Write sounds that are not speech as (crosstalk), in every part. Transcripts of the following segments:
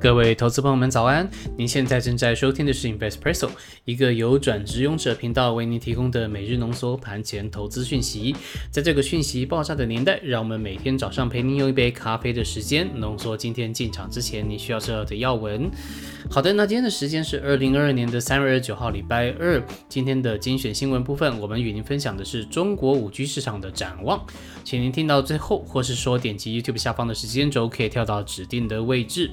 各位投资朋友们，早安！您现在正在收听的是 Investpresso，一个由转职勇者频道为您提供的每日浓缩盘前投资讯息。在这个讯息爆炸的年代，让我们每天早上陪您用一杯咖啡的时间，浓缩今天进场之前你需要知道的要闻。好的，那今天的时间是二零二二年的三月二十九号，礼拜二。今天的精选新闻部分，我们与您分享的是中国五 G 市场的展望，请您听到最后，或是说点击 YouTube 下方的时间轴，可以跳到指定的位置。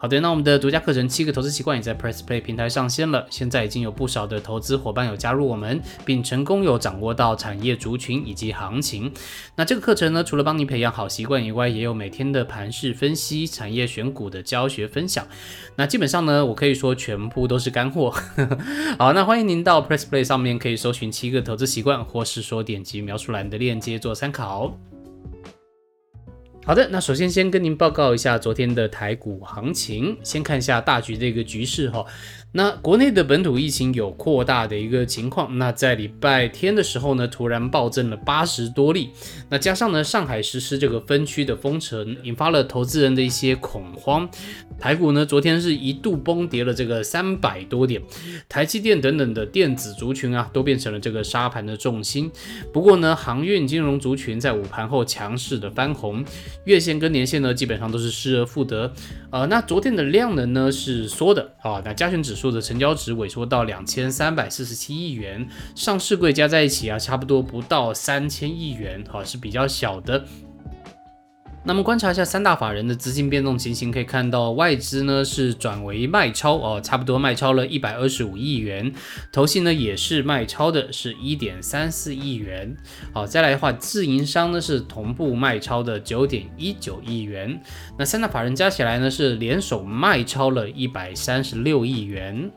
好的，那我们的独家课程《七个投资习惯》也在 Press Play 平台上线了。现在已经有不少的投资伙伴有加入我们，并成功有掌握到产业族群以及行情。那这个课程呢，除了帮你培养好习惯以外，也有每天的盘势分析、产业选股的教学分享。那基本上呢，我可以说全部都是干货。(laughs) 好，那欢迎您到 Press Play 上面可以搜寻《七个投资习惯》，或是说点击描述栏的链接做参考。好的，那首先先跟您报告一下昨天的台股行情，先看一下大局的一个局势哈。那国内的本土疫情有扩大的一个情况，那在礼拜天的时候呢，突然暴增了八十多例，那加上呢，上海实施这个分区的封城，引发了投资人的一些恐慌，台股呢昨天是一度崩跌了这个三百多点，台积电等等的电子族群啊，都变成了这个沙盘的重心。不过呢，航运金融族群在午盘后强势的翻红，月线跟年线呢基本上都是失而复得。呃，那昨天的量能呢是缩的啊，那加权指数的成交值萎缩到两千三百四十七亿元，上市柜加在一起啊，差不多不到三千亿元，哈，是比较小的。那么观察一下三大法人的资金变动情形，可以看到外资呢是转为卖超哦，差不多卖超了一百二十五亿元，投信呢也是卖超的，是一点三四亿元。好，再来的话，自营商呢是同步卖超的九点一九亿元。那三大法人加起来呢是联手卖超了一百三十六亿元。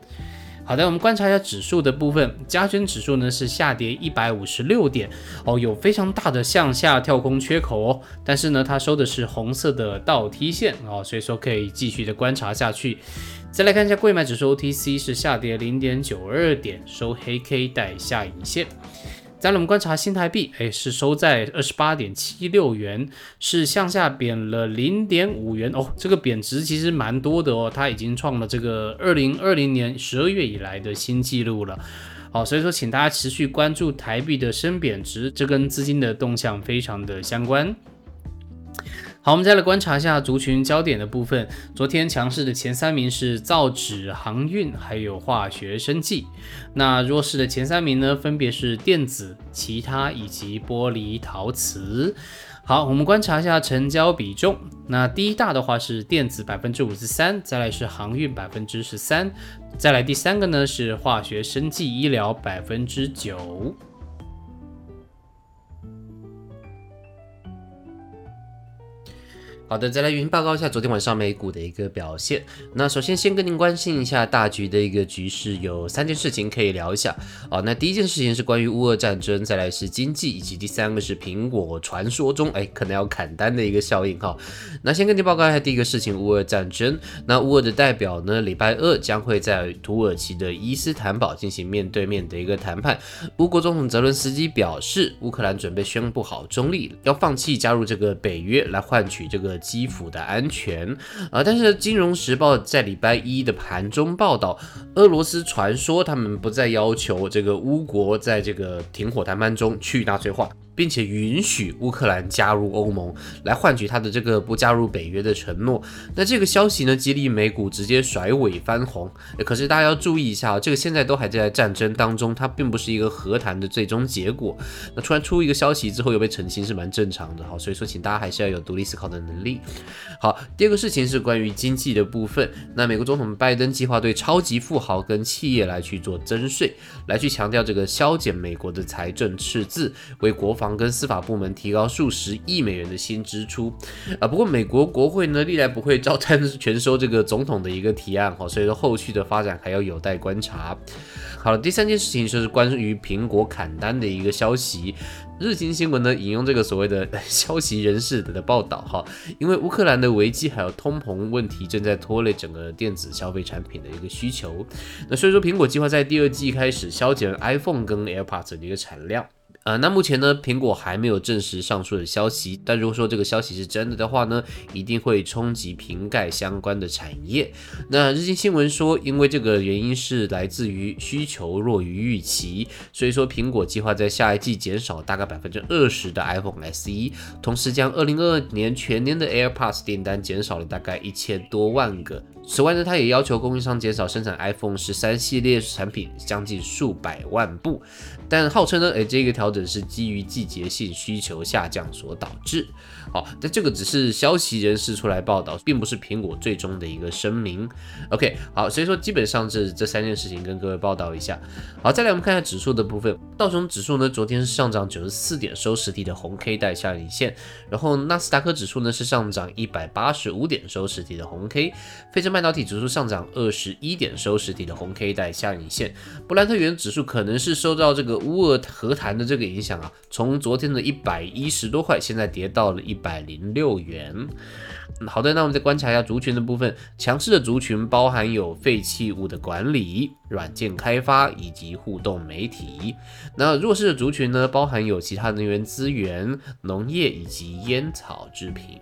好的，我们观察一下指数的部分，加权指数呢是下跌一百五十六点哦，有非常大的向下跳空缺口哦，但是呢它收的是红色的倒梯线哦，所以说可以继续的观察下去。再来看一下贵买指数 OTC 是下跌零点九二点，收黑 K 带下影线。再来，我们观察新台币，哎，是收在二十八点七六元，是向下贬了零点五元哦。这个贬值其实蛮多的哦，它已经创了这个二零二零年十二月以来的新纪录了。好，所以说，请大家持续关注台币的升贬值，这跟资金的动向非常的相关。好，我们再来观察一下族群焦点的部分。昨天强势的前三名是造纸、航运，还有化学生技。那弱势的前三名呢，分别是电子、其他以及玻璃陶瓷。好，我们观察一下成交比重。那第一大的话是电子百分之五十三，再来是航运百分之十三，再来第三个呢是化学生技医疗百分之九。好的，再来云报告一下昨天晚上美股的一个表现。那首先先跟您关心一下大局的一个局势，有三件事情可以聊一下。哦，那第一件事情是关于乌俄战争，再来是经济，以及第三个是苹果传说中哎可能要砍单的一个效应哈。那先跟您报告一下第一个事情，乌俄战争。那乌俄的代表呢，礼拜二将会在土耳其的伊斯坦堡进行面对面的一个谈判。乌国总统泽伦斯基表示，乌克兰准备宣布好中立，要放弃加入这个北约来换取这个。基辅的安全啊，但是《金融时报》在礼拜一的盘中报道，俄罗斯传说他们不再要求这个乌国在这个停火谈判中去纳粹化。并且允许乌克兰加入欧盟，来换取他的这个不加入北约的承诺。那这个消息呢，激励美股直接甩尾翻红。可是大家要注意一下啊，这个现在都还在战争当中，它并不是一个和谈的最终结果。那突然出一个消息之后又被澄清是蛮正常的哈。所以说，请大家还是要有独立思考的能力。好，第二个事情是关于经济的部分。那美国总统拜登计划对超级富豪跟企业来去做增税，来去强调这个削减美国的财政赤字，为国。防跟司法部门提高数十亿美元的新支出啊，不过美国国会呢历来不会照单 (laughs) 全收这个总统的一个提案哈，所以说后续的发展还要有待观察。好了，第三件事情就是关于苹果砍单的一个消息。日经新闻呢引用这个所谓的 (laughs) 消息人士的报道哈，因为乌克兰的危机还有通膨问题正在拖累整个电子消费产品的一个需求，那所以说苹果计划在第二季开始削减 iPhone 跟 AirPods 的一个产量。呃，那目前呢，苹果还没有证实上述的消息，但如果说这个消息是真的的话呢，一定会冲击瓶盖相关的产业。那日经新闻说，因为这个原因是来自于需求弱于预期，所以说苹果计划在下一季减少大概百分之二十的 iPhone SE，同时将二零二二年全年的 AirPods 订单减少了大概一千多万个。此外呢，它也要求供应商减少生产 iPhone 十三系列产品将近数百万部，但号称呢，诶，这个调整是基于季节性需求下降所导致。好，但这个只是消息人士出来报道，并不是苹果最终的一个声明。OK，好，所以说基本上这这三件事情跟各位报道一下。好，再来我们看一下指数的部分，道琼指数呢昨天是上涨九十四点，收实体的红 K 带下影线，然后纳斯达克指数呢是上涨一百八十五点，收实体的红 K，费城半导体指数上涨二十一点，收实体的红 K 带下影线，布兰特原指数可能是受到这个乌俄和谈的这个影响啊，从昨天的一百一十多块，现在跌到了一。百零六元。好的，那我们再观察一下族群的部分。强势的族群包含有废弃物的管理、软件开发以及互动媒体。那弱势的族群呢，包含有其他能源资源、农业以及烟草制品。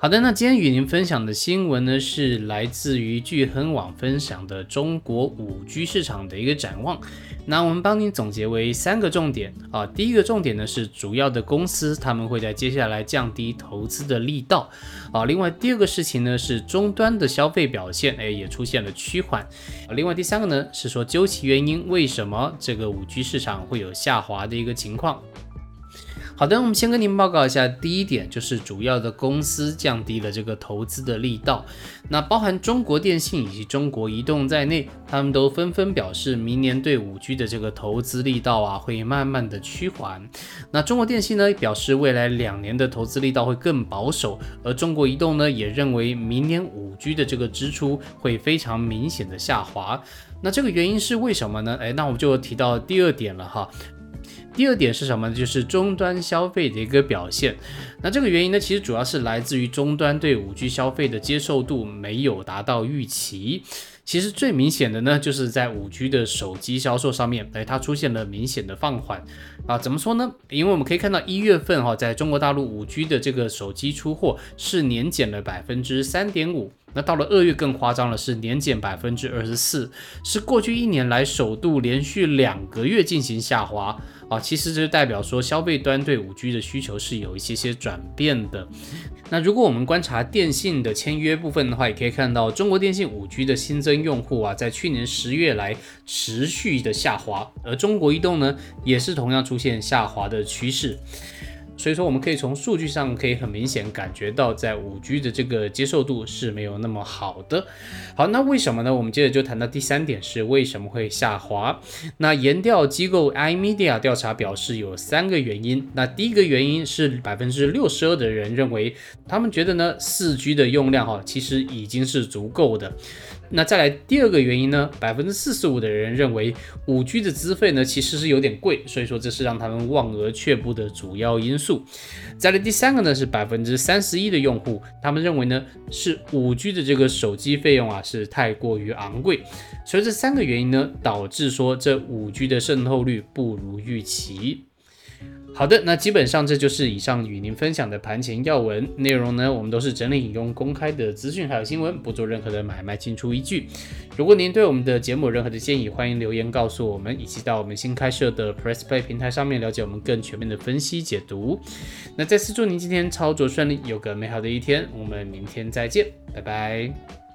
好的，那今天与您分享的新闻呢，是来自于聚亨网分享的中国五 G 市场的一个展望。那我们帮您总结为三个重点啊。第一个重点呢是主要的公司他们会在接下来降低投资的力道啊。另外第二个事情呢是终端的消费表现，哎也出现了趋缓。另外第三个呢是说究其原因，为什么这个五 G 市场会有下滑的一个情况。好的，我们先跟您报告一下，第一点就是主要的公司降低了这个投资的力道，那包含中国电信以及中国移动在内，他们都纷纷表示，明年对五 G 的这个投资力道啊会慢慢的趋缓。那中国电信呢表示，未来两年的投资力道会更保守，而中国移动呢也认为明年五 G 的这个支出会非常明显的下滑。那这个原因是为什么呢？哎，那我们就提到第二点了哈。第二点是什么呢？就是终端消费的一个表现。那这个原因呢，其实主要是来自于终端对五 G 消费的接受度没有达到预期。其实最明显的呢，就是在五 G 的手机销售上面，哎，它出现了明显的放缓啊。怎么说呢？因为我们可以看到一月份哈，在中国大陆五 G 的这个手机出货是年减了百分之三点五。那到了二月更夸张了，是年减百分之二十四，是过去一年来首度连续两个月进行下滑啊！其实这就代表说消费端对五 G 的需求是有一些些转变的。那如果我们观察电信的签约部分的话，也可以看到中国电信五 G 的新增用户啊，在去年十月来持续的下滑，而中国移动呢，也是同样出现下滑的趋势。所以说，我们可以从数据上可以很明显感觉到，在五 G 的这个接受度是没有那么好的。好，那为什么呢？我们接着就谈到第三点，是为什么会下滑？那研调机构 iMedia 调查表示有三个原因。那第一个原因是百分之六十二的人认为，他们觉得呢，四 G 的用量哈其实已经是足够的。那再来第二个原因呢？百分之四十五的人认为五 G 的资费呢其实是有点贵，所以说这是让他们望而却步的主要因素。再来第三个呢是百分之三十一的用户，他们认为呢是五 G 的这个手机费用啊是太过于昂贵，所以这三个原因呢导致说这五 G 的渗透率不如预期。好的，那基本上这就是以上与您分享的盘前要闻内容呢。我们都是整理引用公开的资讯还有新闻，不做任何的买卖进出依据。如果您对我们的节目有任何的建议，欢迎留言告诉我们，以及到我们新开设的 Press Play 平台上面了解我们更全面的分析解读。那再次祝您今天操作顺利，有个美好的一天。我们明天再见，拜拜。